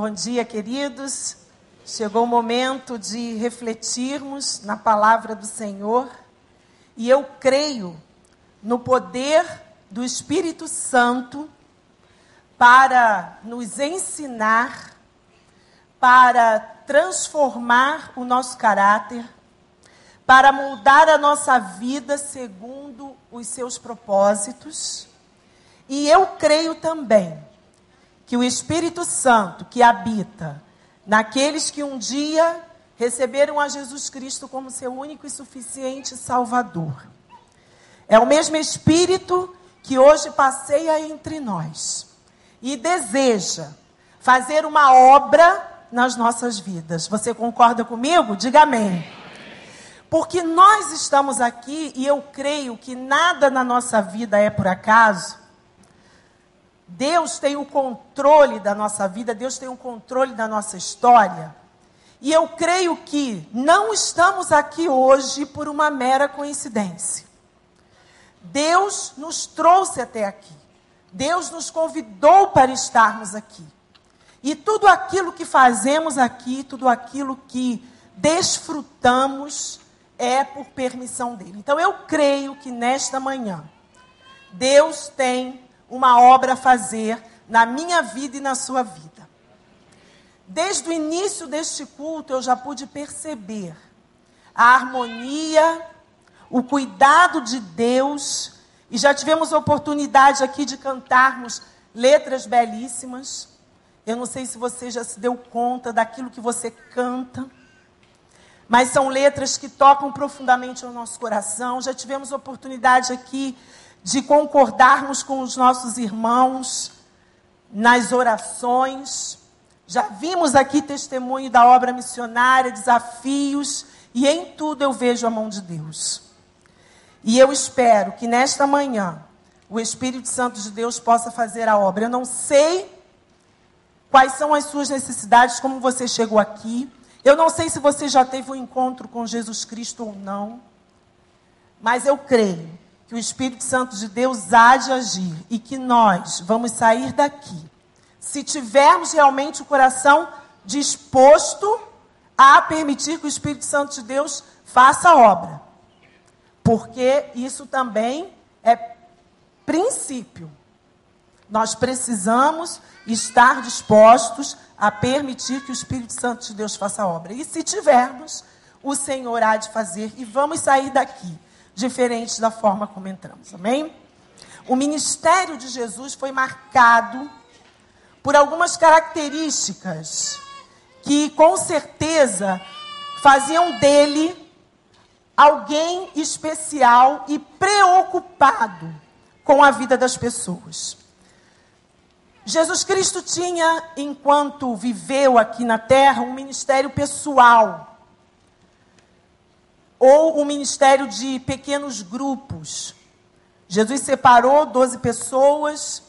Bom dia, queridos. Chegou o momento de refletirmos na palavra do Senhor e eu creio no poder do Espírito Santo para nos ensinar, para transformar o nosso caráter, para moldar a nossa vida segundo os seus propósitos. E eu creio também que o Espírito Santo que habita naqueles que um dia receberam a Jesus Cristo como seu único e suficiente Salvador. É o mesmo Espírito que hoje passeia entre nós e deseja fazer uma obra nas nossas vidas. Você concorda comigo? Diga amém. Porque nós estamos aqui e eu creio que nada na nossa vida é por acaso. Deus tem o controle da nossa vida, Deus tem o controle da nossa história. E eu creio que não estamos aqui hoje por uma mera coincidência. Deus nos trouxe até aqui. Deus nos convidou para estarmos aqui. E tudo aquilo que fazemos aqui, tudo aquilo que desfrutamos, é por permissão dele. Então eu creio que nesta manhã, Deus tem uma obra a fazer na minha vida e na sua vida. Desde o início deste culto, eu já pude perceber a harmonia, o cuidado de Deus, e já tivemos a oportunidade aqui de cantarmos letras belíssimas. Eu não sei se você já se deu conta daquilo que você canta, mas são letras que tocam profundamente o nosso coração. Já tivemos a oportunidade aqui de concordarmos com os nossos irmãos nas orações. Já vimos aqui testemunho da obra missionária, desafios, e em tudo eu vejo a mão de Deus. E eu espero que nesta manhã o Espírito Santo de Deus possa fazer a obra. Eu não sei quais são as suas necessidades, como você chegou aqui. Eu não sei se você já teve um encontro com Jesus Cristo ou não. Mas eu creio que o Espírito Santo de Deus há de agir e que nós vamos sair daqui se tivermos realmente o coração disposto a permitir que o Espírito Santo de Deus faça a obra. Porque isso também é princípio. Nós precisamos estar dispostos a permitir que o Espírito Santo de Deus faça a obra. E se tivermos, o Senhor há de fazer e vamos sair daqui diferente da forma como entramos. Amém? O ministério de Jesus foi marcado por algumas características que com certeza faziam dele alguém especial e preocupado com a vida das pessoas. Jesus Cristo tinha, enquanto viveu aqui na terra, um ministério pessoal, ou um ministério de pequenos grupos. Jesus separou 12 pessoas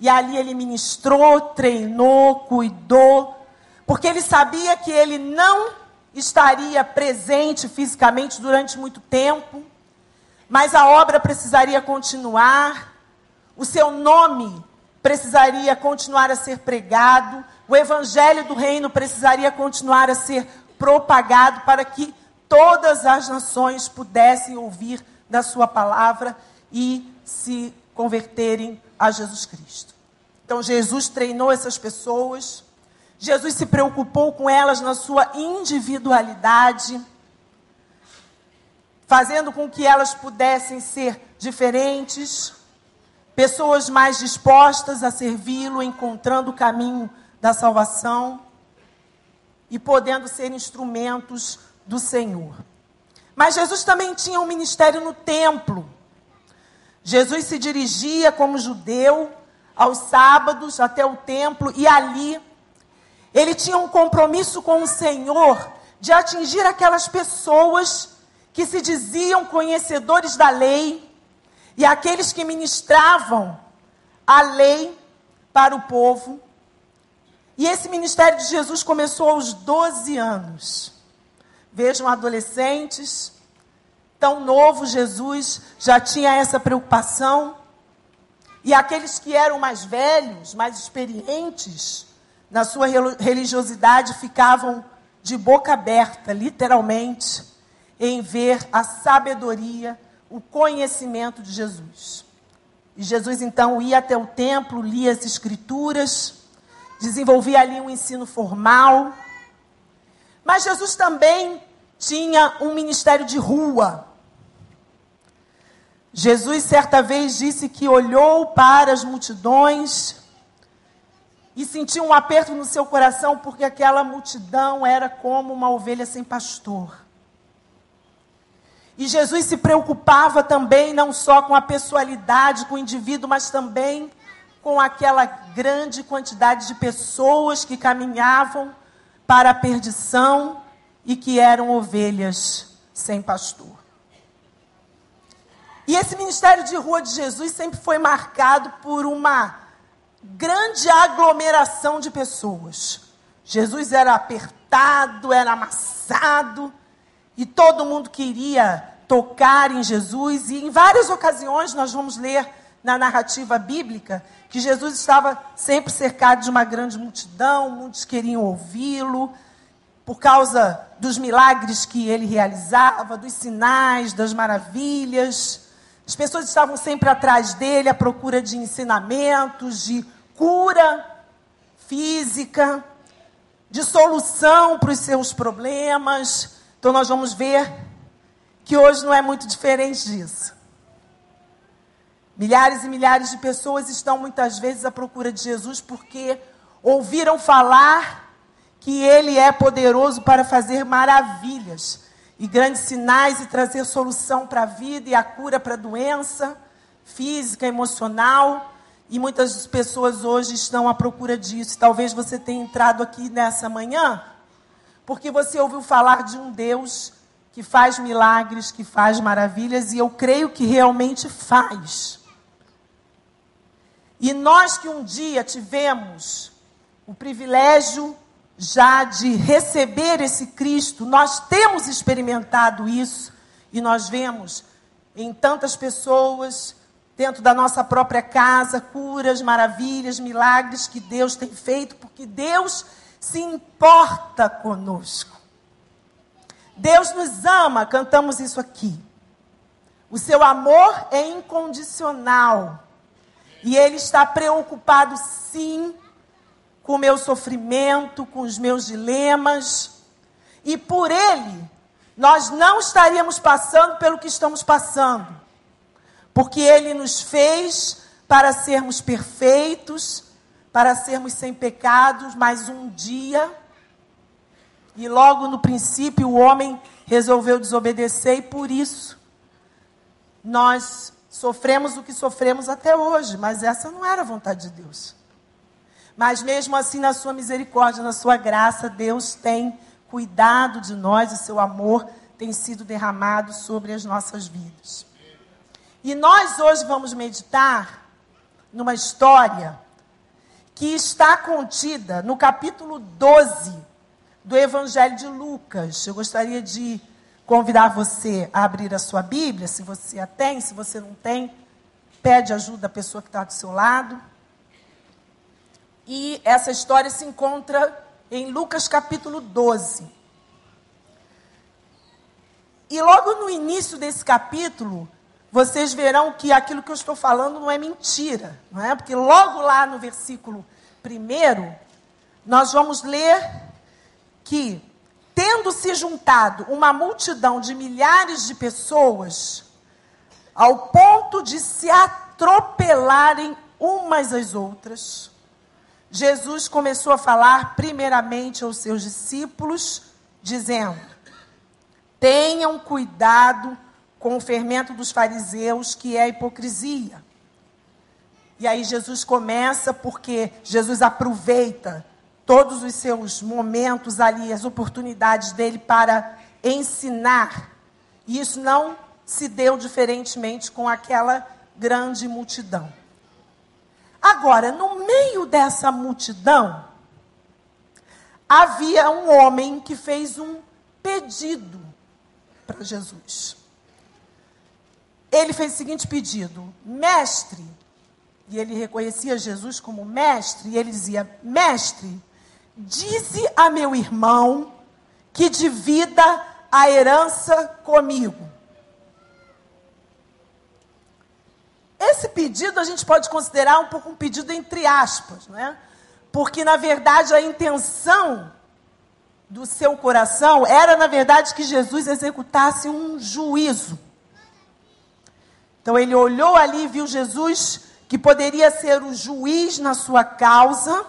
e ali ele ministrou, treinou, cuidou, porque ele sabia que ele não estaria presente fisicamente durante muito tempo, mas a obra precisaria continuar, o seu nome precisaria continuar a ser pregado, o evangelho do reino precisaria continuar a ser propagado para que todas as nações pudessem ouvir da sua palavra e se converterem a Jesus Cristo. Então Jesus treinou essas pessoas, Jesus se preocupou com elas na sua individualidade, fazendo com que elas pudessem ser diferentes, pessoas mais dispostas a servi-lo, encontrando o caminho da salvação e podendo ser instrumentos do Senhor. Mas Jesus também tinha um ministério no templo. Jesus se dirigia como judeu aos sábados até o templo e ali ele tinha um compromisso com o Senhor de atingir aquelas pessoas que se diziam conhecedores da lei e aqueles que ministravam a lei para o povo. E esse ministério de Jesus começou aos 12 anos. Vejam adolescentes, tão novo Jesus já tinha essa preocupação. E aqueles que eram mais velhos, mais experientes na sua religiosidade, ficavam de boca aberta, literalmente, em ver a sabedoria, o conhecimento de Jesus. E Jesus então ia até o templo, lia as escrituras, desenvolvia ali um ensino formal. Mas Jesus também tinha um ministério de rua. Jesus certa vez disse que olhou para as multidões e sentiu um aperto no seu coração porque aquela multidão era como uma ovelha sem pastor. E Jesus se preocupava também não só com a pessoalidade, com o indivíduo, mas também com aquela grande quantidade de pessoas que caminhavam para a perdição e que eram ovelhas sem pastor. E esse ministério de rua de Jesus sempre foi marcado por uma grande aglomeração de pessoas. Jesus era apertado, era amassado, e todo mundo queria tocar em Jesus. E em várias ocasiões nós vamos ler na narrativa bíblica que Jesus estava sempre cercado de uma grande multidão, muitos queriam ouvi-lo, por causa dos milagres que ele realizava, dos sinais, das maravilhas. As pessoas estavam sempre atrás dele à procura de ensinamentos, de cura física, de solução para os seus problemas. Então nós vamos ver que hoje não é muito diferente disso. Milhares e milhares de pessoas estão muitas vezes à procura de Jesus porque ouviram falar que ele é poderoso para fazer maravilhas e grandes sinais e trazer solução para a vida e a cura para a doença física, emocional. E muitas pessoas hoje estão à procura disso. Talvez você tenha entrado aqui nessa manhã porque você ouviu falar de um Deus que faz milagres, que faz maravilhas, e eu creio que realmente faz. E nós que um dia tivemos o privilégio já de receber esse Cristo, nós temos experimentado isso e nós vemos em tantas pessoas, dentro da nossa própria casa, curas, maravilhas, milagres que Deus tem feito, porque Deus se importa conosco. Deus nos ama, cantamos isso aqui. O seu amor é incondicional. E Ele está preocupado, sim, com o meu sofrimento, com os meus dilemas. E por Ele, nós não estaríamos passando pelo que estamos passando. Porque Ele nos fez para sermos perfeitos, para sermos sem pecados, mas um dia, e logo no princípio, o homem resolveu desobedecer, e por isso nós sofremos o que sofremos até hoje, mas essa não era a vontade de Deus. Mas mesmo assim, na sua misericórdia, na sua graça, Deus tem cuidado de nós e seu amor tem sido derramado sobre as nossas vidas. E nós hoje vamos meditar numa história que está contida no capítulo 12 do Evangelho de Lucas. Eu gostaria de convidar você a abrir a sua Bíblia, se você a tem, se você não tem, pede ajuda da pessoa que está do seu lado. E essa história se encontra em Lucas capítulo 12. E logo no início desse capítulo, vocês verão que aquilo que eu estou falando não é mentira, não é? Porque logo lá no versículo 1, nós vamos ler que, tendo se juntado uma multidão de milhares de pessoas, ao ponto de se atropelarem umas às outras, Jesus começou a falar primeiramente aos seus discípulos, dizendo: Tenham cuidado com o fermento dos fariseus, que é a hipocrisia. E aí Jesus começa porque Jesus aproveita todos os seus momentos ali, as oportunidades dele para ensinar. E isso não se deu diferentemente com aquela grande multidão. Agora, no meio dessa multidão, havia um homem que fez um pedido para Jesus. Ele fez o seguinte pedido: Mestre, e ele reconhecia Jesus como mestre, e ele dizia: Mestre, Dize a meu irmão que divida a herança comigo. Esse pedido a gente pode considerar um pouco um pedido entre aspas, né? Porque na verdade a intenção do seu coração era na verdade que Jesus executasse um juízo. Então ele olhou ali e viu Jesus que poderia ser o juiz na sua causa,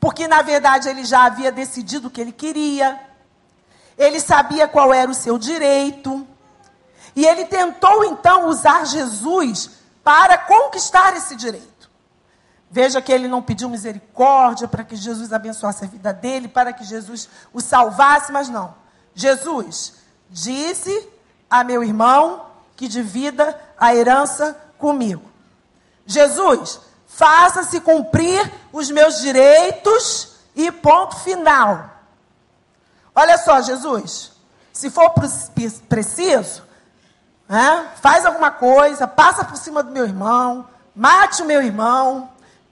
porque na verdade ele já havia decidido o que ele queria. Ele sabia qual era o seu direito. E ele tentou então usar Jesus para conquistar esse direito. Veja que ele não pediu misericórdia para que Jesus abençoasse a vida dele, para que Jesus o salvasse, mas não. Jesus disse a meu irmão que divida a herança comigo. Jesus, faça-se cumprir os meus direitos e ponto final. Olha só, Jesus, se for preciso, né? Faz alguma coisa, passa por cima do meu irmão, mate o meu irmão,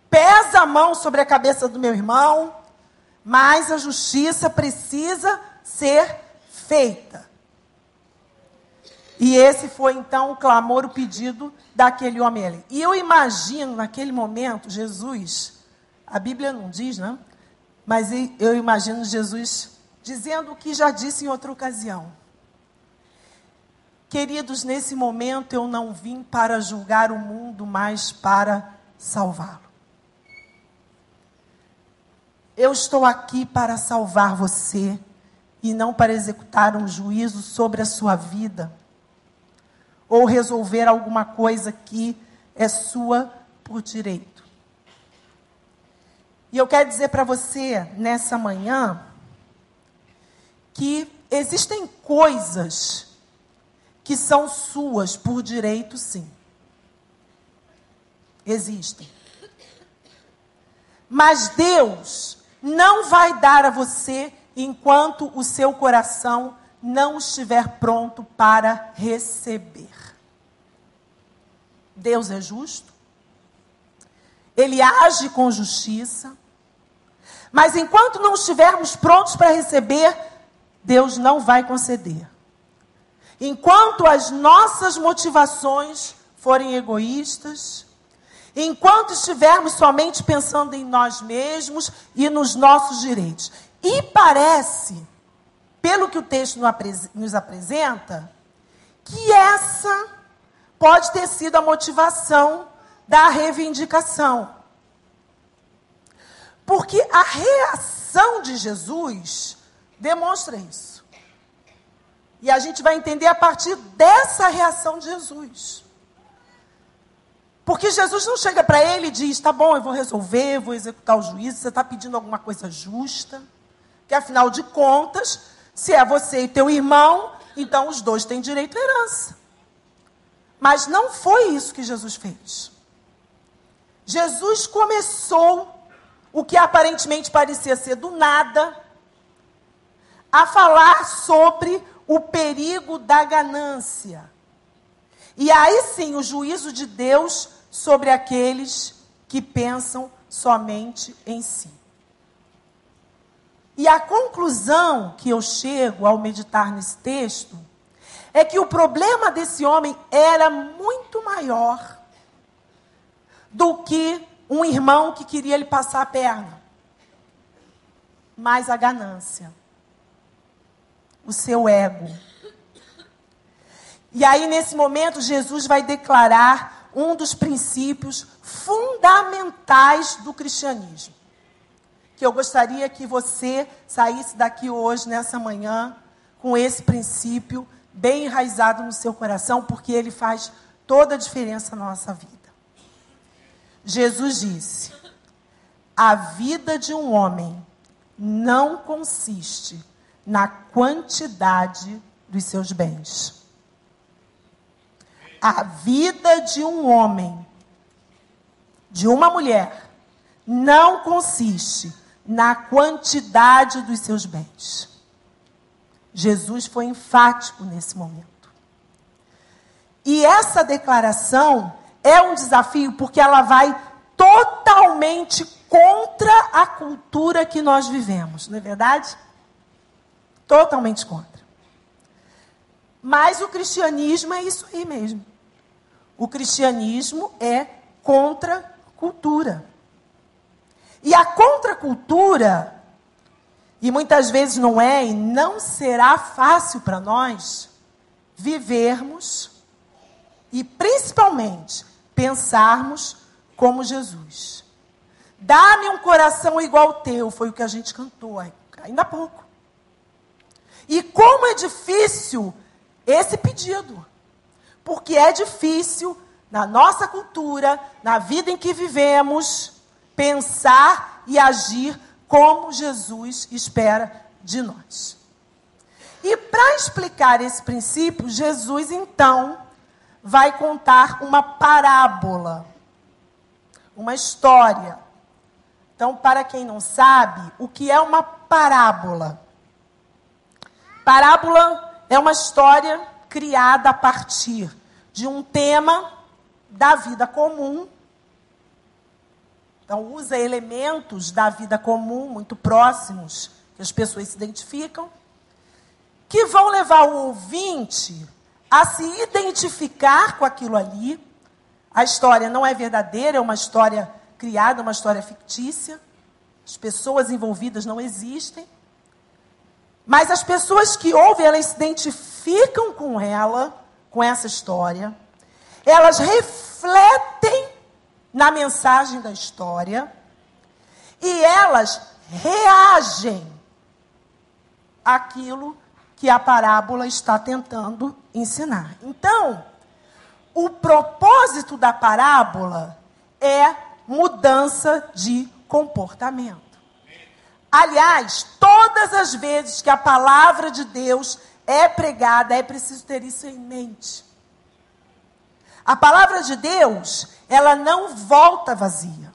pesa a mão sobre a cabeça do meu irmão, mas a justiça precisa ser feita. E esse foi então o clamor, o pedido daquele homem ali. E eu imagino naquele momento Jesus, a Bíblia não diz, né? Mas eu imagino Jesus dizendo o que já disse em outra ocasião. Queridos, nesse momento eu não vim para julgar o mundo, mas para salvá-lo. Eu estou aqui para salvar você e não para executar um juízo sobre a sua vida ou resolver alguma coisa que é sua por direito. E eu quero dizer para você nessa manhã que existem coisas que são suas por direito, sim. Existem. Mas Deus não vai dar a você enquanto o seu coração não estiver pronto para receber. Deus é justo. Ele age com justiça. Mas enquanto não estivermos prontos para receber, Deus não vai conceder. Enquanto as nossas motivações forem egoístas, enquanto estivermos somente pensando em nós mesmos e nos nossos direitos. E parece, pelo que o texto nos apresenta, que essa pode ter sido a motivação da reivindicação. Porque a reação de Jesus demonstra isso. E a gente vai entender a partir dessa reação de Jesus. Porque Jesus não chega para ele e diz: tá bom, eu vou resolver, vou executar o juízo, você está pedindo alguma coisa justa. Que afinal de contas, se é você e teu irmão, então os dois têm direito à herança. Mas não foi isso que Jesus fez. Jesus começou o que aparentemente parecia ser do nada, a falar sobre o perigo da ganância. E aí sim, o juízo de Deus sobre aqueles que pensam somente em si. E a conclusão que eu chego ao meditar nesse texto é que o problema desse homem era muito maior do que um irmão que queria lhe passar a perna. Mas a ganância o seu ego. E aí, nesse momento, Jesus vai declarar um dos princípios fundamentais do cristianismo. Que eu gostaria que você saísse daqui hoje, nessa manhã, com esse princípio bem enraizado no seu coração, porque ele faz toda a diferença na nossa vida. Jesus disse: A vida de um homem não consiste na quantidade dos seus bens. A vida de um homem, de uma mulher, não consiste na quantidade dos seus bens. Jesus foi enfático nesse momento. E essa declaração é um desafio porque ela vai totalmente contra a cultura que nós vivemos, não é verdade? Totalmente contra. Mas o cristianismo é isso aí mesmo. O cristianismo é contra cultura. E a contracultura, e muitas vezes não é e não será fácil para nós vivermos e principalmente pensarmos como Jesus. Dá-me um coração igual ao teu, foi o que a gente cantou ainda há pouco. E como é difícil esse pedido. Porque é difícil, na nossa cultura, na vida em que vivemos, pensar e agir como Jesus espera de nós. E para explicar esse princípio, Jesus então vai contar uma parábola, uma história. Então, para quem não sabe, o que é uma parábola? Parábola é uma história criada a partir de um tema da vida comum. Então, usa elementos da vida comum, muito próximos, que as pessoas se identificam, que vão levar o ouvinte a se identificar com aquilo ali. A história não é verdadeira, é uma história criada, uma história fictícia. As pessoas envolvidas não existem. Mas as pessoas que ouvem, elas se identificam com ela, com essa história. Elas refletem na mensagem da história. E elas reagem àquilo que a parábola está tentando ensinar. Então, o propósito da parábola é mudança de comportamento. Aliás, todas as vezes que a palavra de Deus é pregada, é preciso ter isso em mente. A palavra de Deus, ela não volta vazia.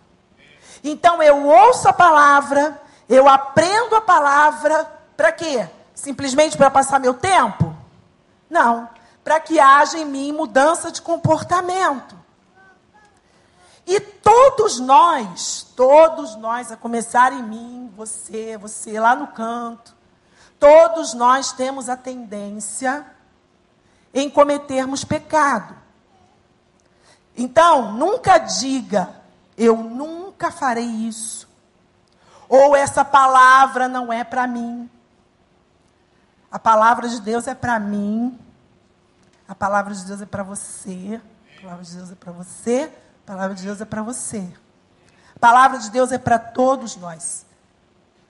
Então eu ouço a palavra, eu aprendo a palavra, para quê? Simplesmente para passar meu tempo? Não. Para que haja em mim mudança de comportamento. E todos nós, todos nós, a começar em mim, você, você lá no canto, todos nós temos a tendência em cometermos pecado. Então, nunca diga, eu nunca farei isso. Ou essa palavra não é para mim. A palavra de Deus é para mim. A palavra de Deus é para você. A palavra de Deus é para você. A palavra de Deus é para você. A palavra de Deus é para todos nós.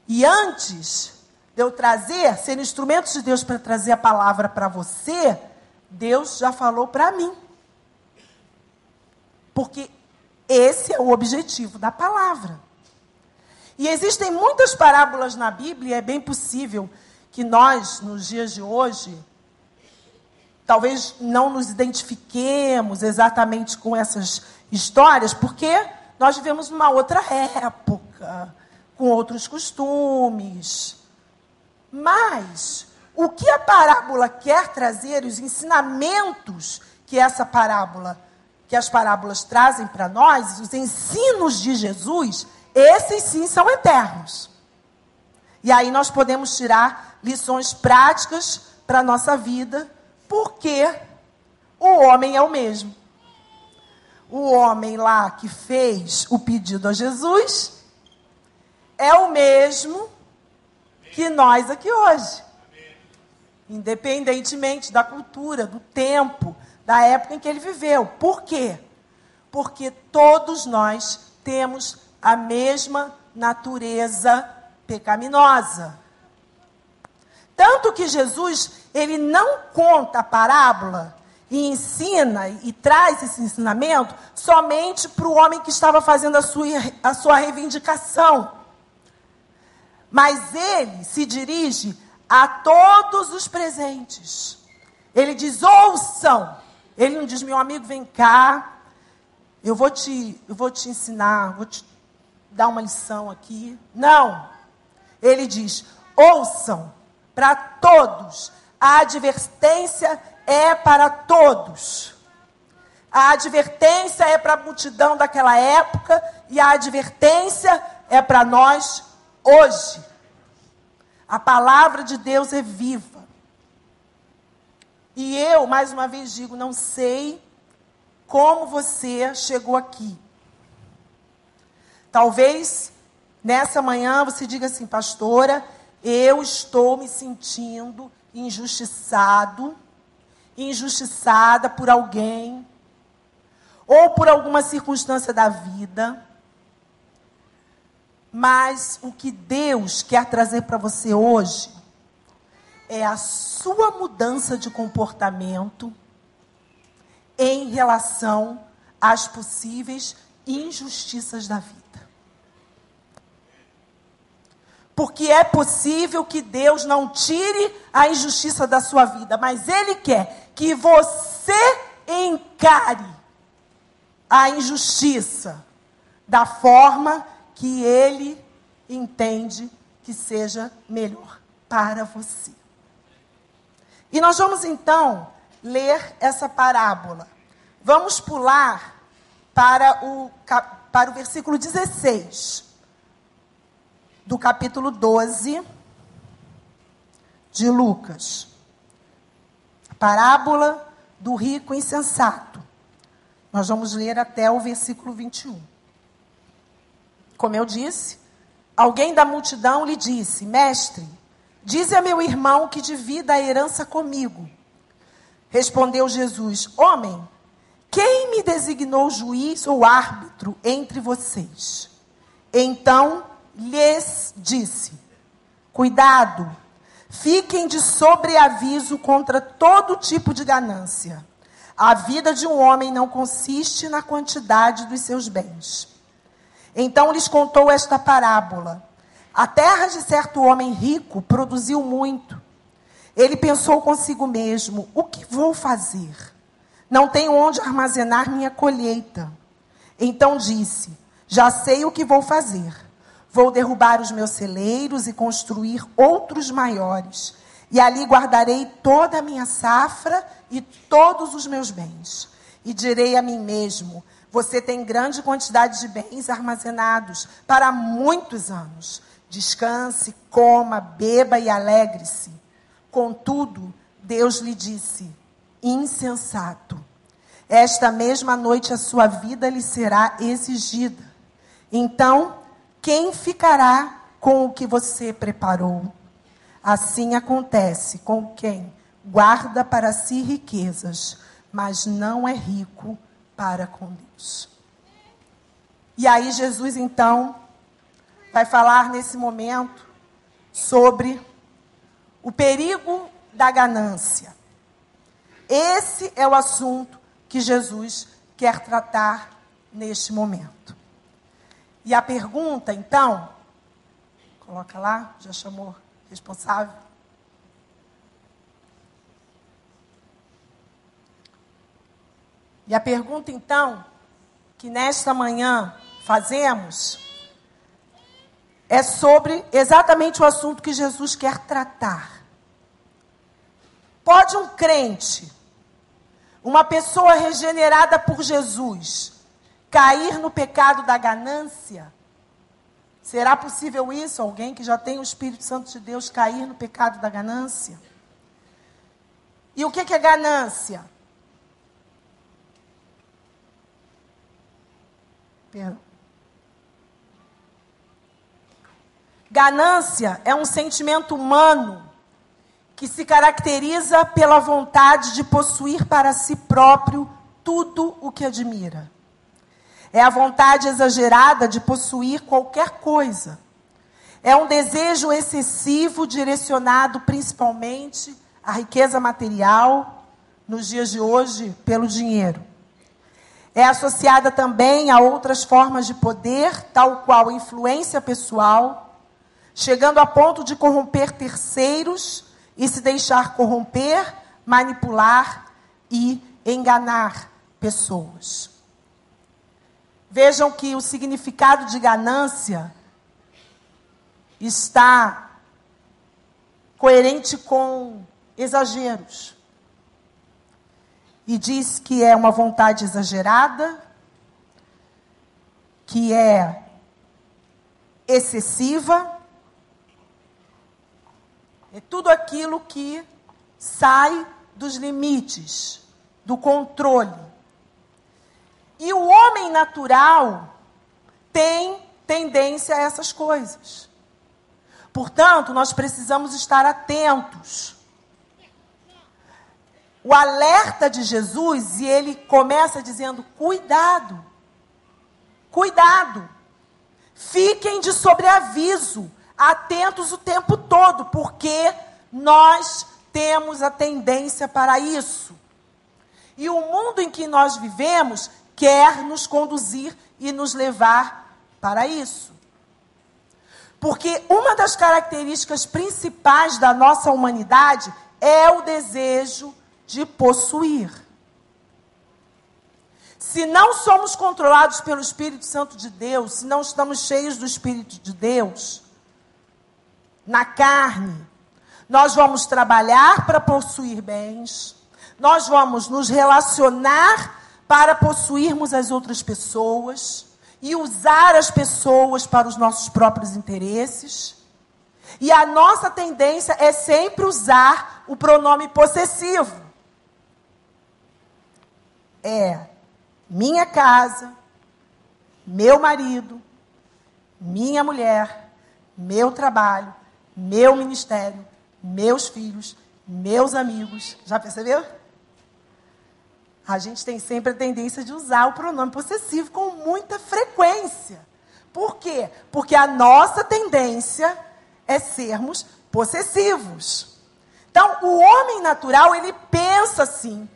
E antes de eu trazer, ser instrumento de Deus para trazer a palavra para você, Deus já falou para mim. Porque esse é o objetivo da palavra. E existem muitas parábolas na Bíblia, é bem possível que nós, nos dias de hoje, talvez não nos identifiquemos exatamente com essas histórias, porque nós vivemos numa outra época, com outros costumes. Mas o que a parábola quer trazer, os ensinamentos que essa parábola, que as parábolas trazem para nós, os ensinos de Jesus, esses sim são eternos. E aí nós podemos tirar lições práticas para a nossa vida, porque o homem é o mesmo. O homem lá que fez o pedido a Jesus é o mesmo que nós aqui hoje. Independentemente da cultura, do tempo, da época em que ele viveu. Por quê? Porque todos nós temos a mesma natureza pecaminosa. Tanto que Jesus, ele não conta a parábola e ensina e traz esse ensinamento somente para o homem que estava fazendo a sua, a sua reivindicação. Mas ele se dirige a todos os presentes. Ele diz: ouçam. Ele não diz, meu amigo, vem cá. Eu vou te, eu vou te ensinar, vou te dar uma lição aqui. Não. Ele diz: ouçam para todos. A advertência é para todos. A advertência é para a multidão daquela época e a advertência é para nós hoje. A palavra de Deus é viva. E eu, mais uma vez, digo: não sei como você chegou aqui. Talvez nessa manhã você diga assim, pastora, eu estou me sentindo injustiçado, injustiçada por alguém, ou por alguma circunstância da vida. Mas o que Deus quer trazer para você hoje é a sua mudança de comportamento em relação às possíveis injustiças da vida. Porque é possível que Deus não tire a injustiça da sua vida, mas Ele quer que você encare a injustiça da forma que Ele entende que seja melhor para você. E nós vamos então ler essa parábola. Vamos pular para o, para o versículo 16 do capítulo 12 de Lucas. Parábola do rico insensato. Nós vamos ler até o versículo 21. Como eu disse, alguém da multidão lhe disse: Mestre, dize a meu irmão que divida a herança comigo. Respondeu Jesus: Homem, quem me designou juiz ou árbitro entre vocês? Então lhes disse: Cuidado, fiquem de sobreaviso contra todo tipo de ganância. A vida de um homem não consiste na quantidade dos seus bens. Então lhes contou esta parábola. A terra de certo homem rico produziu muito. Ele pensou consigo mesmo: o que vou fazer? Não tenho onde armazenar minha colheita. Então disse: já sei o que vou fazer Vou derrubar os meus celeiros e construir outros maiores. E ali guardarei toda a minha safra e todos os meus bens. E direi a mim mesmo: Você tem grande quantidade de bens armazenados para muitos anos. Descanse, coma, beba e alegre-se. Contudo, Deus lhe disse: Insensato. Esta mesma noite a sua vida lhe será exigida. Então, quem ficará com o que você preparou? Assim acontece com quem guarda para si riquezas, mas não é rico para com Deus. E aí Jesus então vai falar nesse momento sobre o perigo da ganância. Esse é o assunto que Jesus quer tratar neste momento. E a pergunta, então, coloca lá, já chamou responsável. E a pergunta, então, que nesta manhã fazemos, é sobre exatamente o assunto que Jesus quer tratar. Pode um crente, uma pessoa regenerada por Jesus, cair no pecado da ganância? Será possível isso? Alguém que já tem o Espírito Santo de Deus cair no pecado da ganância? E o que é ganância? Perdão. Ganância é um sentimento humano que se caracteriza pela vontade de possuir para si próprio tudo o que admira. É a vontade exagerada de possuir qualquer coisa. É um desejo excessivo direcionado principalmente à riqueza material, nos dias de hoje, pelo dinheiro. É associada também a outras formas de poder, tal qual influência pessoal, chegando a ponto de corromper terceiros e se deixar corromper, manipular e enganar pessoas. Vejam que o significado de ganância está coerente com exageros. e diz que é uma vontade exagerada, que é excessiva. É tudo aquilo que sai dos limites, do controle. E o homem natural tem tendência a essas coisas. Portanto, nós precisamos estar atentos. O alerta de Jesus, e ele começa dizendo: cuidado, cuidado, fiquem de sobreaviso, atentos o tempo todo, porque nós temos a tendência para isso. E o mundo em que nós vivemos quer nos conduzir e nos levar para isso. Porque uma das características principais da nossa humanidade é o desejo de possuir. Se não somos controlados pelo Espírito Santo de Deus, se não estamos cheios do Espírito de Deus, na carne, nós vamos trabalhar para possuir bens, nós vamos nos relacionar para possuirmos as outras pessoas e usar as pessoas para os nossos próprios interesses. E a nossa tendência é sempre usar o pronome possessivo. É minha casa, meu marido, minha mulher, meu trabalho, meu ministério, meus filhos, meus amigos. Já percebeu? a gente tem sempre a tendência de usar o pronome possessivo com muita frequência. Por quê? Porque a nossa tendência é sermos possessivos. Então, o homem natural, ele pensa assim,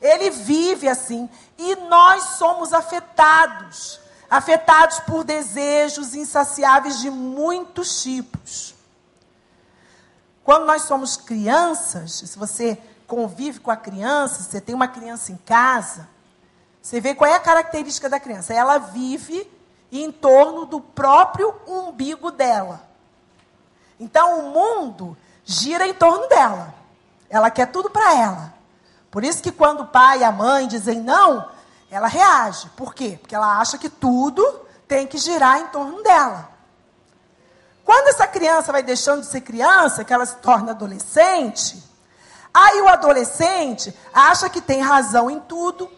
ele vive assim, e nós somos afetados afetados por desejos insaciáveis de muitos tipos. Quando nós somos crianças, se você convive com a criança, você tem uma criança em casa, você vê qual é a característica da criança. Ela vive em torno do próprio umbigo dela. Então o mundo gira em torno dela. Ela quer tudo para ela. Por isso que quando o pai e a mãe dizem não, ela reage. Por quê? Porque ela acha que tudo tem que girar em torno dela. Quando essa criança vai deixando de ser criança, que ela se torna adolescente, Aí o adolescente acha que tem razão em tudo,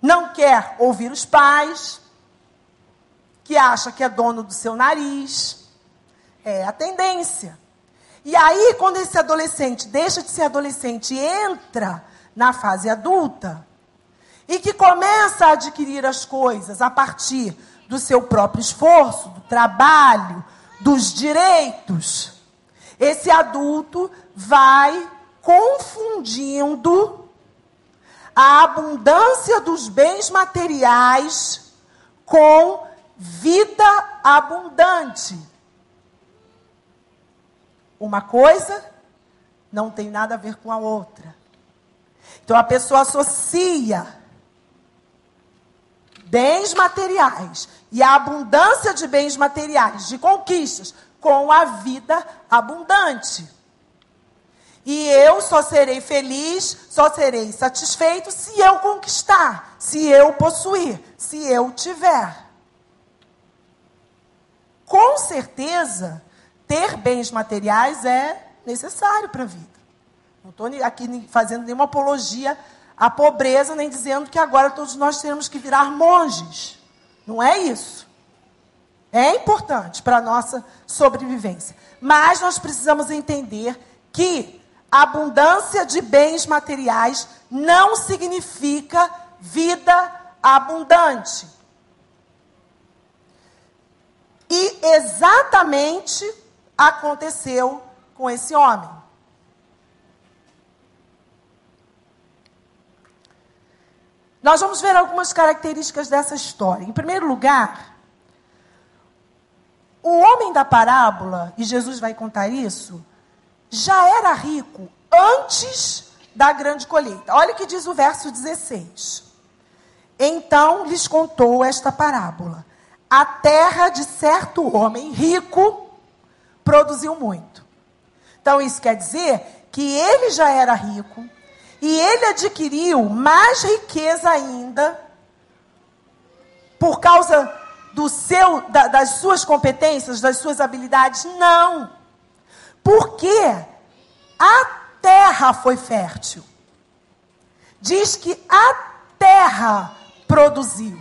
não quer ouvir os pais, que acha que é dono do seu nariz. É a tendência. E aí, quando esse adolescente deixa de ser adolescente e entra na fase adulta, e que começa a adquirir as coisas a partir do seu próprio esforço, do trabalho, dos direitos, esse adulto vai confundindo a abundância dos bens materiais com vida abundante. Uma coisa não tem nada a ver com a outra. Então a pessoa associa bens materiais e a abundância de bens materiais, de conquistas, com a vida abundante. E eu só serei feliz, só serei satisfeito se eu conquistar, se eu possuir, se eu tiver. Com certeza, ter bens materiais é necessário para a vida. Não estou aqui fazendo nenhuma apologia à pobreza, nem dizendo que agora todos nós temos que virar monges. Não é isso. É importante para a nossa sobrevivência. Mas nós precisamos entender que abundância de bens materiais não significa vida abundante. E exatamente aconteceu com esse homem. Nós vamos ver algumas características dessa história. Em primeiro lugar, o homem da parábola, e Jesus vai contar isso, já era rico antes da grande colheita. Olha o que diz o verso 16. Então lhes contou esta parábola: A terra de certo homem rico produziu muito. Então isso quer dizer que ele já era rico E ele adquiriu mais riqueza ainda por causa do seu, da, das suas competências, das suas habilidades? Não. Porque a terra foi fértil. Diz que a terra produziu.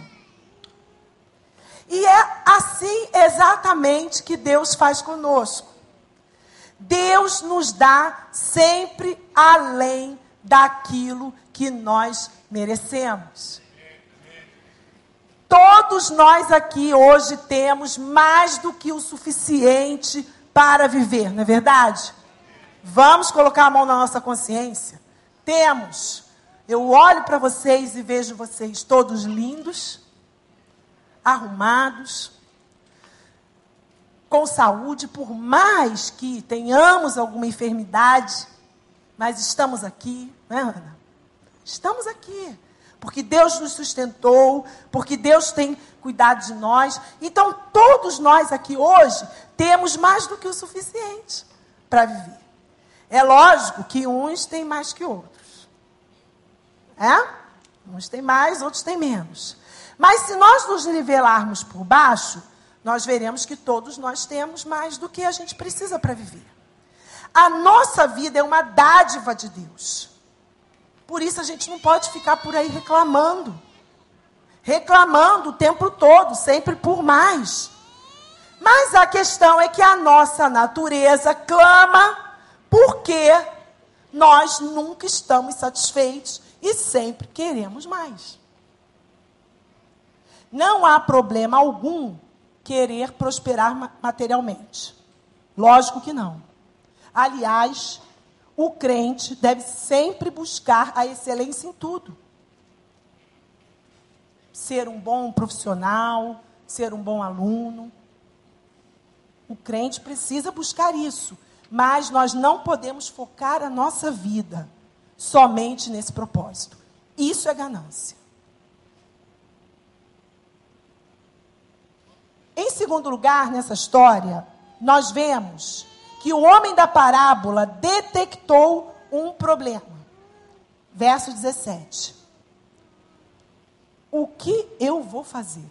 E é assim exatamente que Deus faz conosco. Deus nos dá sempre além daquilo que nós merecemos. Todos nós aqui hoje temos mais do que o suficiente para viver, não é verdade? Vamos colocar a mão na nossa consciência? Temos. Eu olho para vocês e vejo vocês todos lindos, arrumados, com saúde, por mais que tenhamos alguma enfermidade, mas estamos aqui, né, Ana? Estamos aqui porque Deus nos sustentou, porque Deus tem cuidado de nós. Então, todos nós aqui hoje temos mais do que o suficiente para viver. É lógico que uns têm mais que outros. É? Uns têm mais, outros têm menos. Mas se nós nos nivelarmos por baixo, nós veremos que todos nós temos mais do que a gente precisa para viver. A nossa vida é uma dádiva de Deus. Por isso a gente não pode ficar por aí reclamando. Reclamando o tempo todo, sempre por mais. Mas a questão é que a nossa natureza clama porque nós nunca estamos satisfeitos e sempre queremos mais. Não há problema algum querer prosperar materialmente. Lógico que não. Aliás, o crente deve sempre buscar a excelência em tudo. Ser um bom profissional, ser um bom aluno. O crente precisa buscar isso, mas nós não podemos focar a nossa vida somente nesse propósito. Isso é ganância. Em segundo lugar, nessa história, nós vemos que o homem da parábola detectou um problema. Verso 17. O que eu vou fazer?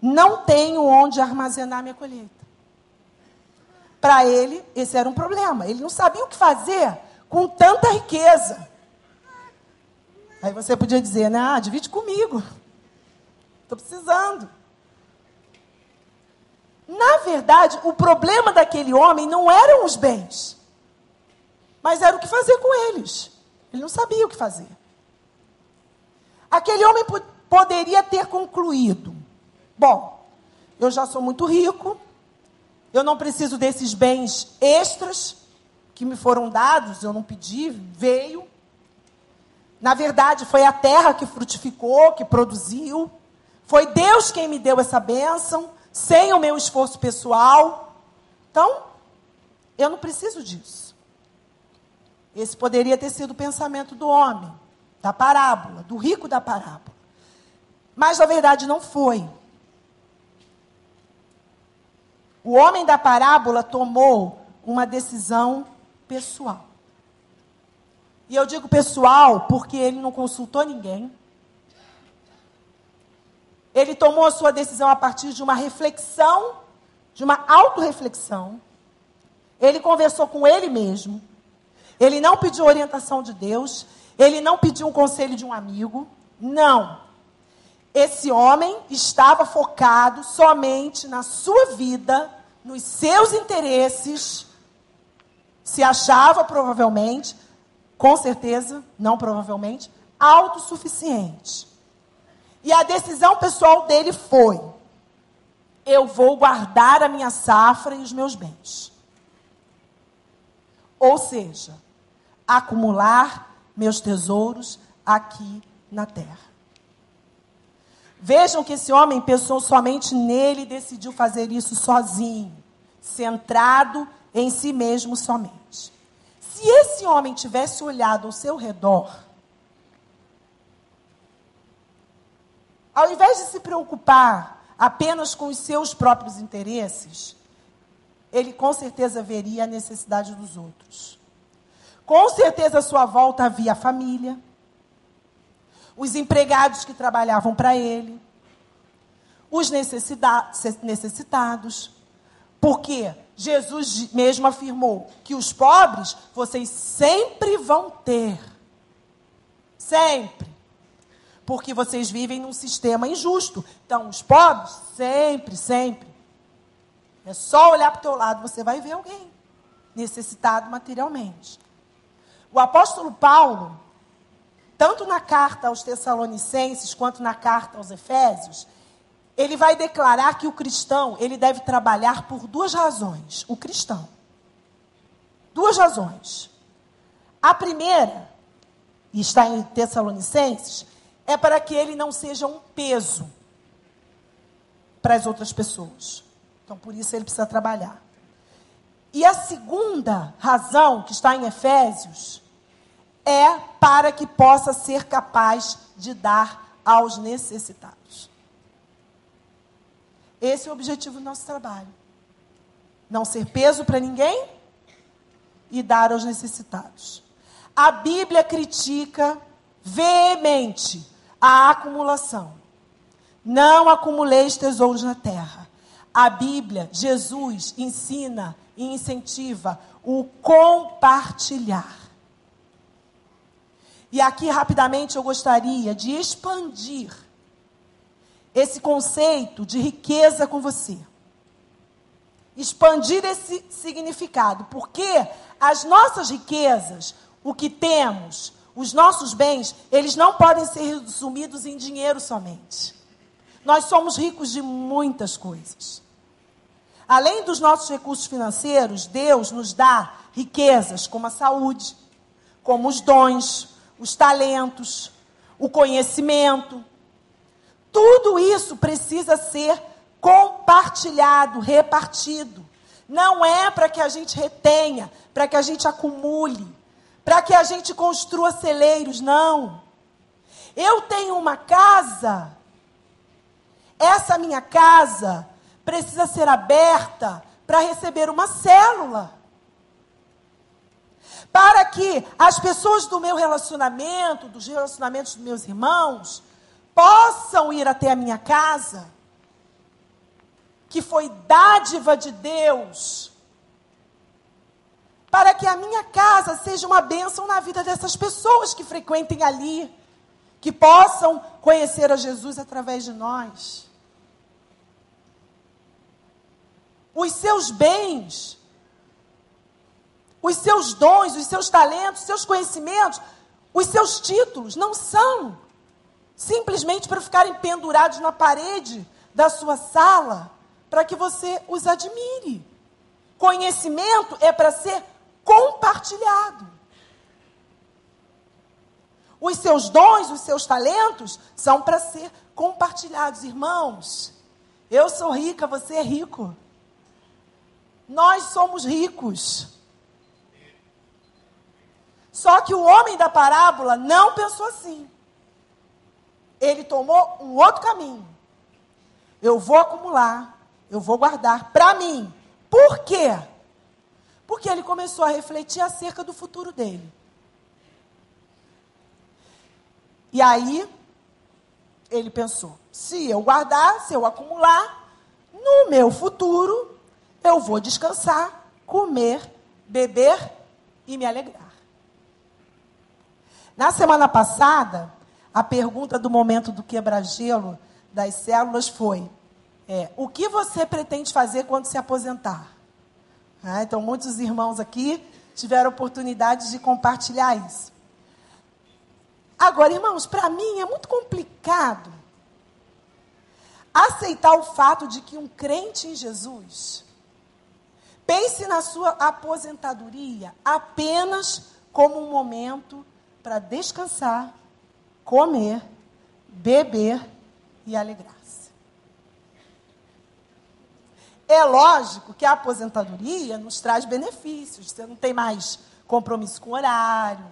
Não tenho onde armazenar minha colheita. Para ele, esse era um problema. Ele não sabia o que fazer com tanta riqueza. Aí você podia dizer, né? Ah, divide comigo. Estou precisando. Na verdade, o problema daquele homem não eram os bens, mas era o que fazer com eles. Ele não sabia o que fazer. Aquele homem poderia ter concluído: bom, eu já sou muito rico, eu não preciso desses bens extras que me foram dados, eu não pedi, veio. Na verdade, foi a terra que frutificou, que produziu. Foi Deus quem me deu essa bênção sem o meu esforço pessoal. Então, eu não preciso disso. Esse poderia ter sido o pensamento do homem, da parábola, do rico da parábola. Mas na verdade não foi. O homem da parábola tomou uma decisão pessoal. E eu digo pessoal porque ele não consultou ninguém, ele tomou a sua decisão a partir de uma reflexão, de uma autorreflexão. Ele conversou com ele mesmo. Ele não pediu orientação de Deus. Ele não pediu um conselho de um amigo. Não. Esse homem estava focado somente na sua vida, nos seus interesses. Se achava provavelmente, com certeza, não provavelmente, autossuficiente. E a decisão pessoal dele foi: eu vou guardar a minha safra e os meus bens. Ou seja, acumular meus tesouros aqui na terra. Vejam que esse homem pensou somente nele e decidiu fazer isso sozinho, centrado em si mesmo somente. Se esse homem tivesse olhado ao seu redor, Ao invés de se preocupar apenas com os seus próprios interesses, ele com certeza veria a necessidade dos outros. Com certeza, à sua volta havia a família, os empregados que trabalhavam para ele, os necessitados, porque Jesus mesmo afirmou que os pobres vocês sempre vão ter. Sempre. Porque vocês vivem num sistema injusto. Então, os pobres, sempre, sempre. É só olhar para o teu lado, você vai ver alguém necessitado materialmente. O apóstolo Paulo, tanto na carta aos Tessalonicenses quanto na carta aos Efésios, ele vai declarar que o cristão, ele deve trabalhar por duas razões, o cristão. Duas razões. A primeira e está em Tessalonicenses, é para que ele não seja um peso para as outras pessoas. Então, por isso ele precisa trabalhar. E a segunda razão, que está em Efésios, é para que possa ser capaz de dar aos necessitados. Esse é o objetivo do nosso trabalho. Não ser peso para ninguém e dar aos necessitados. A Bíblia critica veemente a acumulação. Não acumuleis tesouros na terra. A Bíblia, Jesus, ensina e incentiva o compartilhar. E aqui, rapidamente, eu gostaria de expandir esse conceito de riqueza com você. Expandir esse significado, porque as nossas riquezas o que temos, os nossos bens, eles não podem ser resumidos em dinheiro somente. Nós somos ricos de muitas coisas. Além dos nossos recursos financeiros, Deus nos dá riquezas como a saúde, como os dons, os talentos, o conhecimento. Tudo isso precisa ser compartilhado, repartido. Não é para que a gente retenha, para que a gente acumule para que a gente construa celeiros, não. Eu tenho uma casa, essa minha casa precisa ser aberta para receber uma célula. Para que as pessoas do meu relacionamento, dos relacionamentos dos meus irmãos, possam ir até a minha casa, que foi dádiva de Deus para que a minha casa seja uma bênção na vida dessas pessoas que frequentem ali, que possam conhecer a Jesus através de nós. Os seus bens, os seus dons, os seus talentos, os seus conhecimentos, os seus títulos não são simplesmente para ficarem pendurados na parede da sua sala para que você os admire. Conhecimento é para ser compartilhado. Os seus dons, os seus talentos são para ser compartilhados. Irmãos, eu sou rica, você é rico. Nós somos ricos. Só que o homem da parábola não pensou assim. Ele tomou um outro caminho. Eu vou acumular, eu vou guardar para mim. Por quê? Porque ele começou a refletir acerca do futuro dele. E aí, ele pensou: se eu guardar, se eu acumular, no meu futuro, eu vou descansar, comer, beber e me alegrar. Na semana passada, a pergunta do momento do quebra-gelo das células foi: é, o que você pretende fazer quando se aposentar? Ah, então, muitos irmãos aqui tiveram oportunidade de compartilhar isso. Agora, irmãos, para mim é muito complicado aceitar o fato de que um crente em Jesus pense na sua aposentadoria apenas como um momento para descansar, comer, beber e alegrar. É lógico que a aposentadoria nos traz benefícios. Você não tem mais compromisso com horário,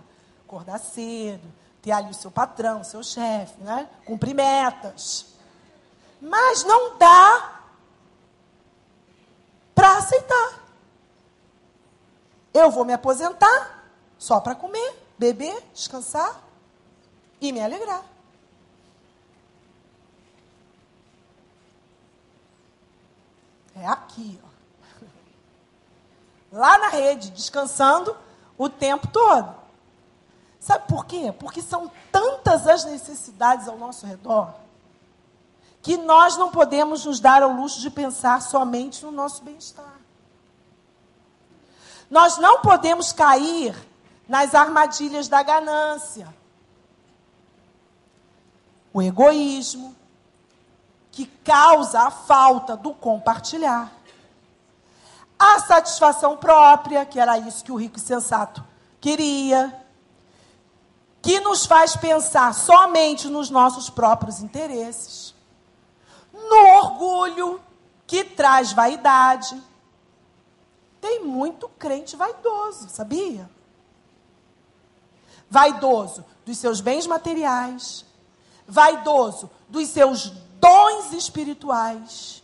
acordar cedo, ter ali o seu patrão, o seu chefe, né? cumprir metas. Mas não dá para aceitar. Eu vou me aposentar só para comer, beber, descansar e me alegrar. É aqui, ó. Lá na rede, descansando o tempo todo. Sabe por quê? Porque são tantas as necessidades ao nosso redor que nós não podemos nos dar ao luxo de pensar somente no nosso bem-estar. Nós não podemos cair nas armadilhas da ganância, o egoísmo, que causa a falta do compartilhar, a satisfação própria, que era isso que o rico e sensato queria, que nos faz pensar somente nos nossos próprios interesses, no orgulho, que traz vaidade. Tem muito crente vaidoso, sabia? Vaidoso dos seus bens materiais, vaidoso dos seus dons espirituais,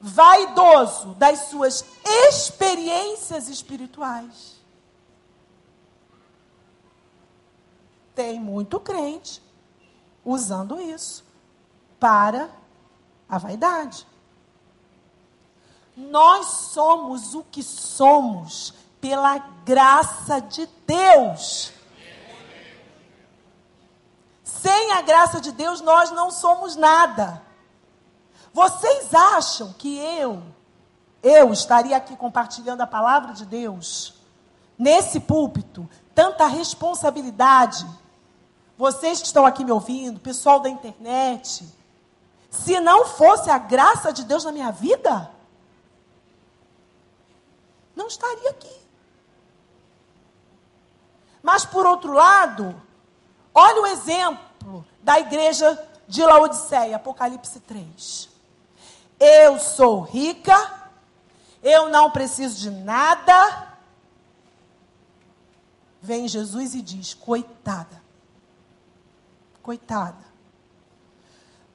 vaidoso das suas experiências espirituais. Tem muito crente usando isso para a vaidade. Nós somos o que somos pela graça de Deus. Sem a graça de Deus, nós não somos nada. Vocês acham que eu, eu estaria aqui compartilhando a palavra de Deus, nesse púlpito, tanta responsabilidade? Vocês que estão aqui me ouvindo, pessoal da internet, se não fosse a graça de Deus na minha vida, não estaria aqui. Mas, por outro lado, olha o exemplo da igreja de Laodiceia, Apocalipse 3. Eu sou rica, eu não preciso de nada. Vem Jesus e diz: coitada, coitada,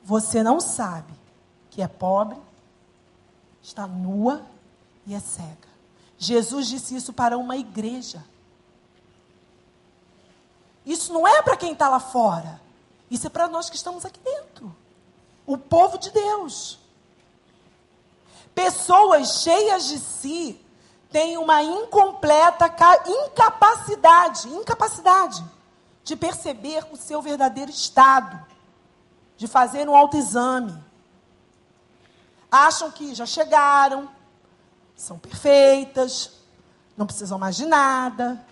você não sabe que é pobre, está nua e é cega. Jesus disse isso para uma igreja. Isso não é para quem está lá fora. Isso é para nós que estamos aqui dentro. O povo de Deus. Pessoas cheias de si têm uma incompleta incapacidade, incapacidade de perceber o seu verdadeiro estado, de fazer um autoexame. Acham que já chegaram, são perfeitas, não precisam mais de nada,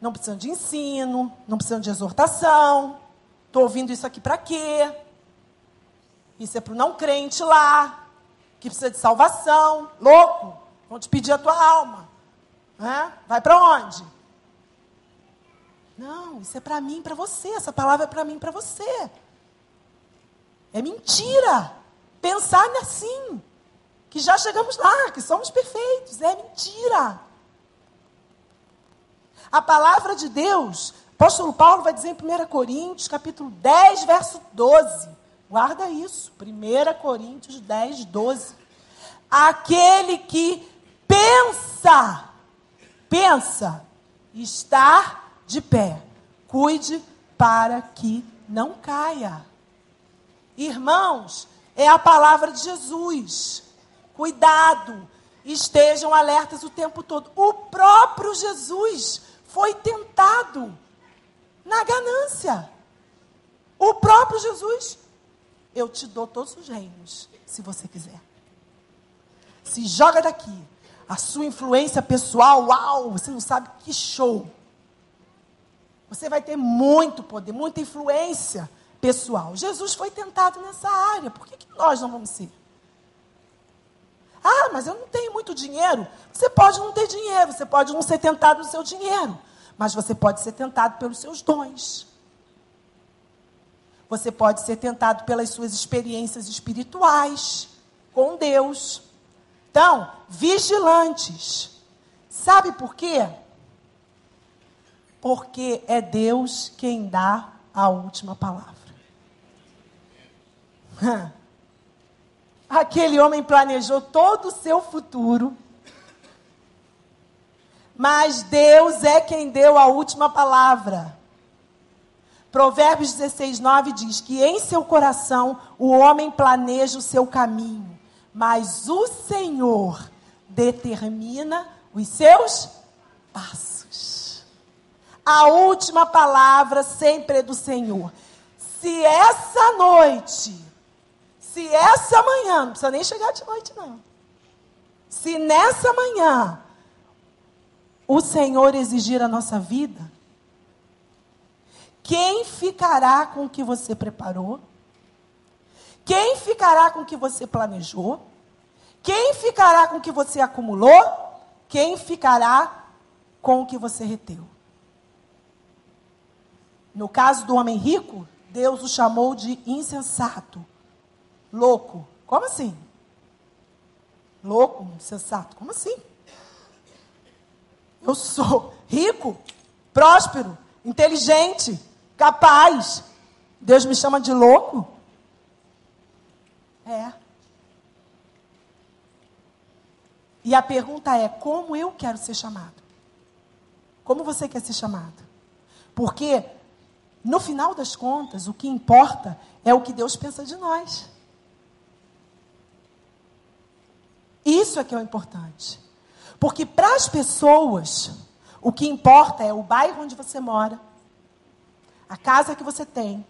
não precisam de ensino, não precisam de exortação. Estou ouvindo isso aqui para quê? Isso é para o não crente lá que precisa de salvação, louco, vão te pedir a tua alma. Né? Vai para onde? Não, isso é para mim, para você. Essa palavra é para mim, para você. É mentira pensar assim, que já chegamos lá, que somos perfeitos. É mentira. A palavra de Deus, apóstolo Paulo vai dizer em 1 Coríntios, capítulo 10, verso 12. Guarda isso. 1 Coríntios 10, 12. Aquele que pensa, pensa, estar de pé. Cuide para que não caia. Irmãos, é a palavra de Jesus. Cuidado, estejam alertas o tempo todo. O próprio Jesus foi tentado na ganância. O próprio Jesus eu te dou todos os reinos, se você quiser. Se joga daqui. A sua influência pessoal, uau, você não sabe que show. Você vai ter muito poder, muita influência pessoal. Jesus foi tentado nessa área, por que, que nós não vamos ser? Ah, mas eu não tenho muito dinheiro. Você pode não ter dinheiro, você pode não ser tentado no seu dinheiro, mas você pode ser tentado pelos seus dons. Você pode ser tentado pelas suas experiências espirituais com Deus. Então, vigilantes. Sabe por quê? Porque é Deus quem dá a última palavra. Aquele homem planejou todo o seu futuro. Mas Deus é quem deu a última palavra. Provérbios 16, 9 diz que em seu coração o homem planeja o seu caminho, mas o Senhor determina os seus passos. A última palavra sempre é do Senhor. Se essa noite, se essa manhã, não precisa nem chegar de noite, não. Se nessa manhã o Senhor exigir a nossa vida, quem ficará com o que você preparou? Quem ficará com o que você planejou? Quem ficará com o que você acumulou? Quem ficará com o que você reteu? No caso do homem rico, Deus o chamou de insensato, louco. Como assim? Louco, insensato? Como assim? Eu sou rico, próspero, inteligente, capaz. Deus me chama de louco? É. E a pergunta é: como eu quero ser chamado? Como você quer ser chamado? Porque, no final das contas, o que importa é o que Deus pensa de nós. Isso é que é o importante. Porque para as pessoas, o que importa é o bairro onde você mora, a casa que você tem,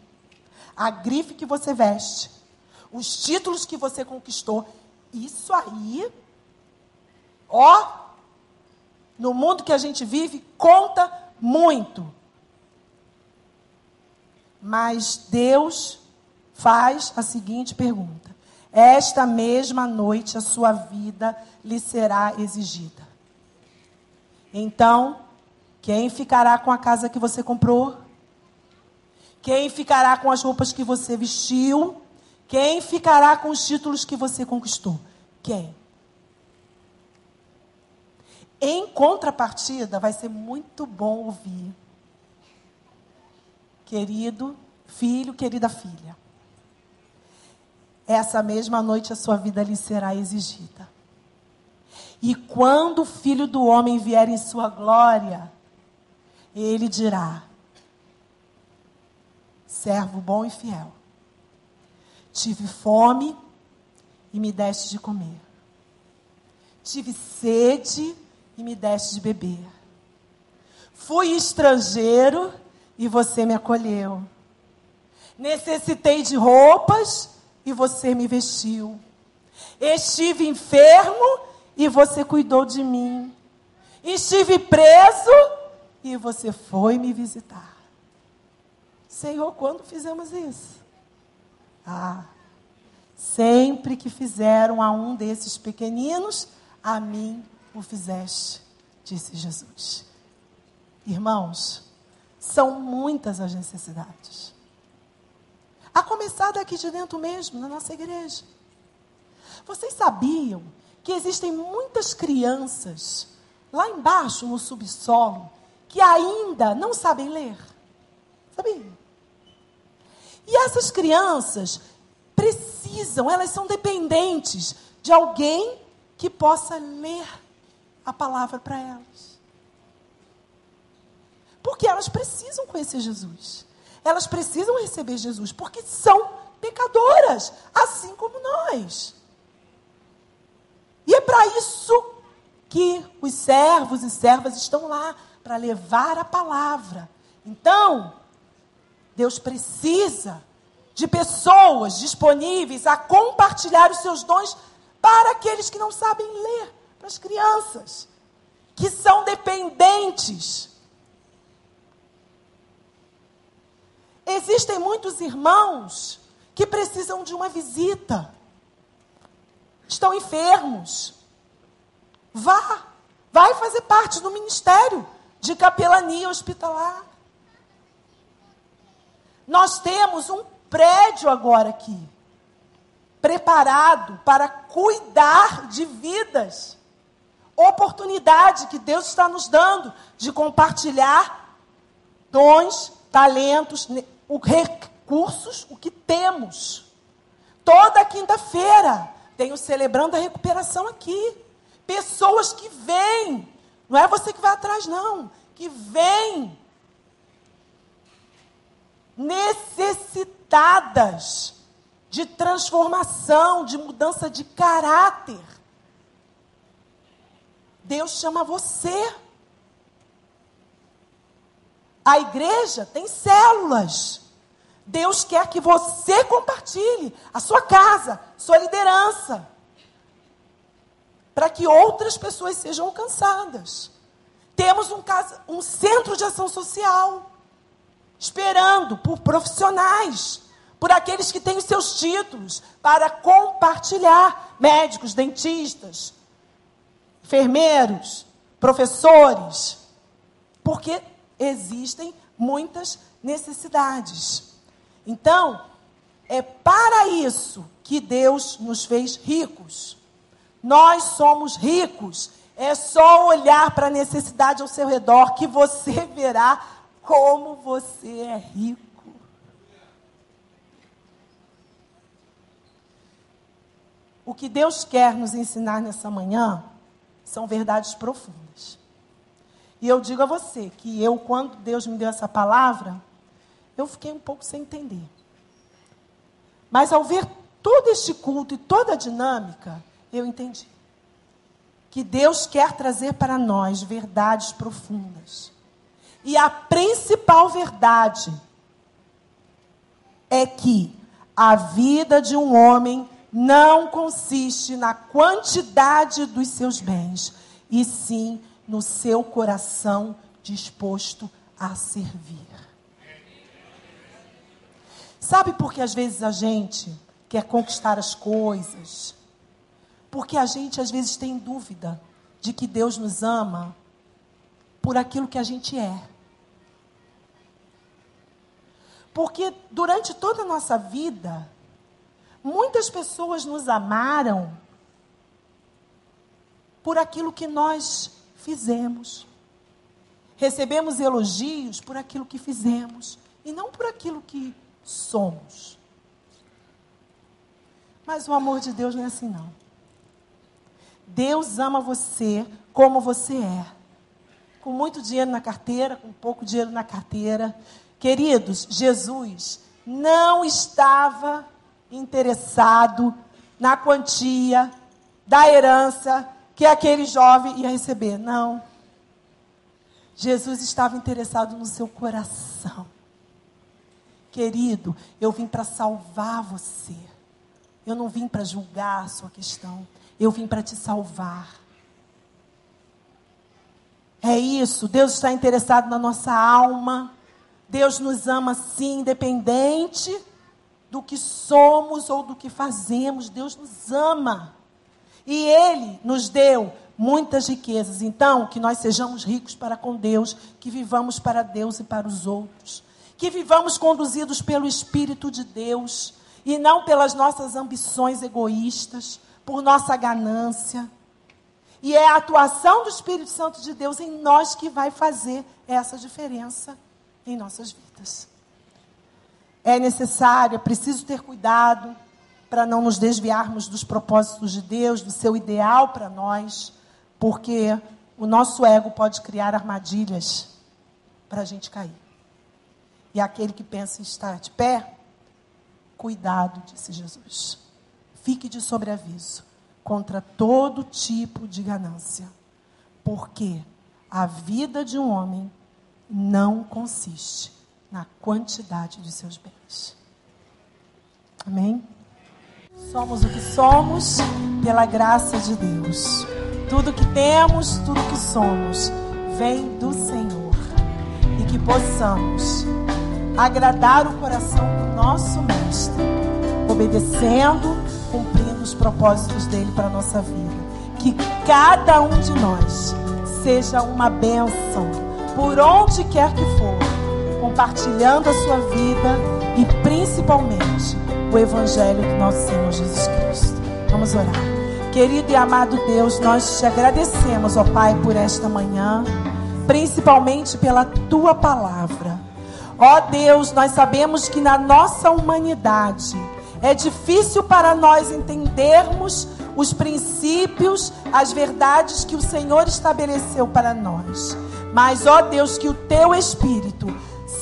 a grife que você veste, os títulos que você conquistou. Isso aí, ó, no mundo que a gente vive, conta muito. Mas Deus faz a seguinte pergunta: esta mesma noite a sua vida lhe será exigida. Então, quem ficará com a casa que você comprou? Quem ficará com as roupas que você vestiu? Quem ficará com os títulos que você conquistou? Quem? Em contrapartida, vai ser muito bom ouvir. Querido filho, querida filha essa mesma noite a sua vida lhe será exigida. E quando o filho do homem vier em sua glória, ele dirá: servo bom e fiel, tive fome e me deste de comer, tive sede e me deste de beber, fui estrangeiro e você me acolheu, necessitei de roupas e você me vestiu. Estive enfermo e você cuidou de mim. Estive preso e você foi me visitar. Senhor, quando fizemos isso? Ah, sempre que fizeram a um desses pequeninos, a mim o fizeste, disse Jesus. Irmãos, são muitas as necessidades. A começar daqui de dentro mesmo, na nossa igreja. Vocês sabiam que existem muitas crianças lá embaixo no subsolo que ainda não sabem ler? Sabia? E essas crianças precisam, elas são dependentes de alguém que possa ler a palavra para elas. Porque elas precisam conhecer Jesus elas precisam receber Jesus, porque são pecadoras, assim como nós. E é para isso que os servos e servas estão lá para levar a palavra. Então, Deus precisa de pessoas disponíveis a compartilhar os seus dons para aqueles que não sabem ler, para as crianças, que são dependentes Existem muitos irmãos que precisam de uma visita. Estão enfermos. Vá, vai fazer parte do ministério de capelania hospitalar. Nós temos um prédio agora aqui, preparado para cuidar de vidas. Oportunidade que Deus está nos dando de compartilhar dons, talentos, os recursos, o que temos. Toda quinta-feira tenho celebrando a recuperação aqui. Pessoas que vêm Não é você que vai atrás, não. Que vem necessitadas de transformação, de mudança de caráter. Deus chama você. A igreja tem células. Deus quer que você compartilhe a sua casa, sua liderança, para que outras pessoas sejam alcançadas. Temos um, um centro de ação social, esperando por profissionais, por aqueles que têm os seus títulos, para compartilhar médicos, dentistas, enfermeiros, professores, porque existem muitas necessidades. Então, é para isso que Deus nos fez ricos. Nós somos ricos. É só olhar para a necessidade ao seu redor que você verá como você é rico. O que Deus quer nos ensinar nessa manhã são verdades profundas. E eu digo a você que eu, quando Deus me deu essa palavra, eu fiquei um pouco sem entender. Mas ao ver todo este culto e toda a dinâmica, eu entendi. Que Deus quer trazer para nós verdades profundas. E a principal verdade é que a vida de um homem não consiste na quantidade dos seus bens, e sim no seu coração disposto a servir. Sabe por que às vezes a gente quer conquistar as coisas? Porque a gente às vezes tem dúvida de que Deus nos ama por aquilo que a gente é. Porque durante toda a nossa vida, muitas pessoas nos amaram por aquilo que nós fizemos. Recebemos elogios por aquilo que fizemos e não por aquilo que somos. Mas o amor de Deus não é assim, não. Deus ama você como você é. Com muito dinheiro na carteira, com pouco dinheiro na carteira. Queridos, Jesus não estava interessado na quantia da herança que aquele jovem ia receber. Não. Jesus estava interessado no seu coração. Querido, eu vim para salvar você. Eu não vim para julgar a sua questão. Eu vim para te salvar. É isso. Deus está interessado na nossa alma. Deus nos ama sim, independente do que somos ou do que fazemos. Deus nos ama. E Ele nos deu muitas riquezas. Então, que nós sejamos ricos para com Deus, que vivamos para Deus e para os outros que vivamos conduzidos pelo Espírito de Deus e não pelas nossas ambições egoístas, por nossa ganância. E é a atuação do Espírito Santo de Deus em nós que vai fazer essa diferença em nossas vidas. É necessário, é preciso ter cuidado para não nos desviarmos dos propósitos de Deus, do seu ideal para nós, porque o nosso ego pode criar armadilhas para a gente cair. E aquele que pensa em estar de pé, cuidado, disse Jesus. Fique de sobreaviso contra todo tipo de ganância, porque a vida de um homem não consiste na quantidade de seus bens. Amém? Somos o que somos pela graça de Deus. Tudo que temos, tudo que somos, vem do Senhor. E que possamos agradar o coração do nosso Mestre, obedecendo, cumprindo os propósitos dele para a nossa vida. Que cada um de nós seja uma bênção, por onde quer que for, compartilhando a sua vida e principalmente o Evangelho do nosso Senhor Jesus Cristo. Vamos orar. Querido e amado Deus, nós te agradecemos, ó Pai, por esta manhã, principalmente pela tua palavra. Ó Deus, nós sabemos que na nossa humanidade é difícil para nós entendermos os princípios, as verdades que o Senhor estabeleceu para nós. Mas, ó Deus, que o teu Espírito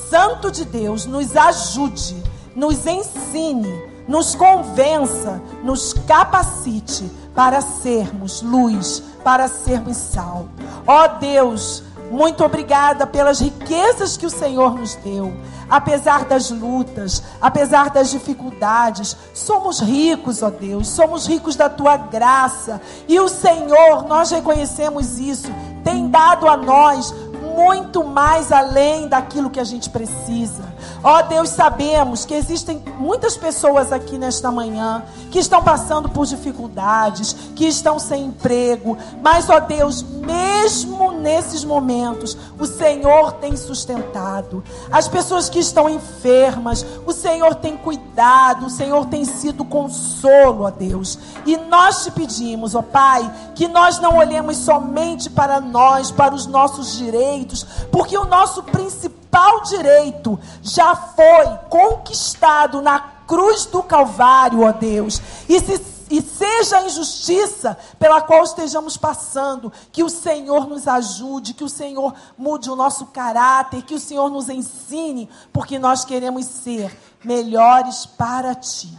Santo de Deus nos ajude, nos ensine, nos convença, nos capacite para sermos luz, para sermos sal. Ó Deus, muito obrigada pelas riquezas que o Senhor nos deu. Apesar das lutas, apesar das dificuldades, somos ricos, ó Deus, somos ricos da tua graça. E o Senhor, nós reconhecemos isso, tem dado a nós muito mais além daquilo que a gente precisa. Ó oh, Deus, sabemos que existem muitas pessoas aqui nesta manhã que estão passando por dificuldades, que estão sem emprego, mas ó oh, Deus, mesmo nesses momentos, o Senhor tem sustentado. As pessoas que estão enfermas, o Senhor tem cuidado, o Senhor tem sido consolo, ó Deus. E nós te pedimos, ó Pai, que nós não olhemos somente para nós, para os nossos direitos, porque o nosso principal principal direito já foi conquistado na cruz do Calvário, ó Deus. E se e seja a injustiça pela qual estejamos passando, que o Senhor nos ajude, que o Senhor mude o nosso caráter, que o Senhor nos ensine, porque nós queremos ser melhores para ti.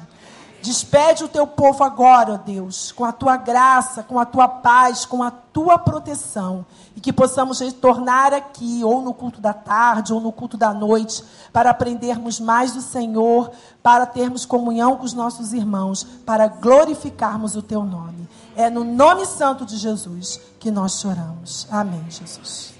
Despede o teu povo agora, ó Deus, com a tua graça, com a tua paz, com a tua proteção. E que possamos retornar aqui, ou no culto da tarde, ou no culto da noite, para aprendermos mais do Senhor, para termos comunhão com os nossos irmãos, para glorificarmos o teu nome. É no nome santo de Jesus que nós choramos. Amém, Jesus.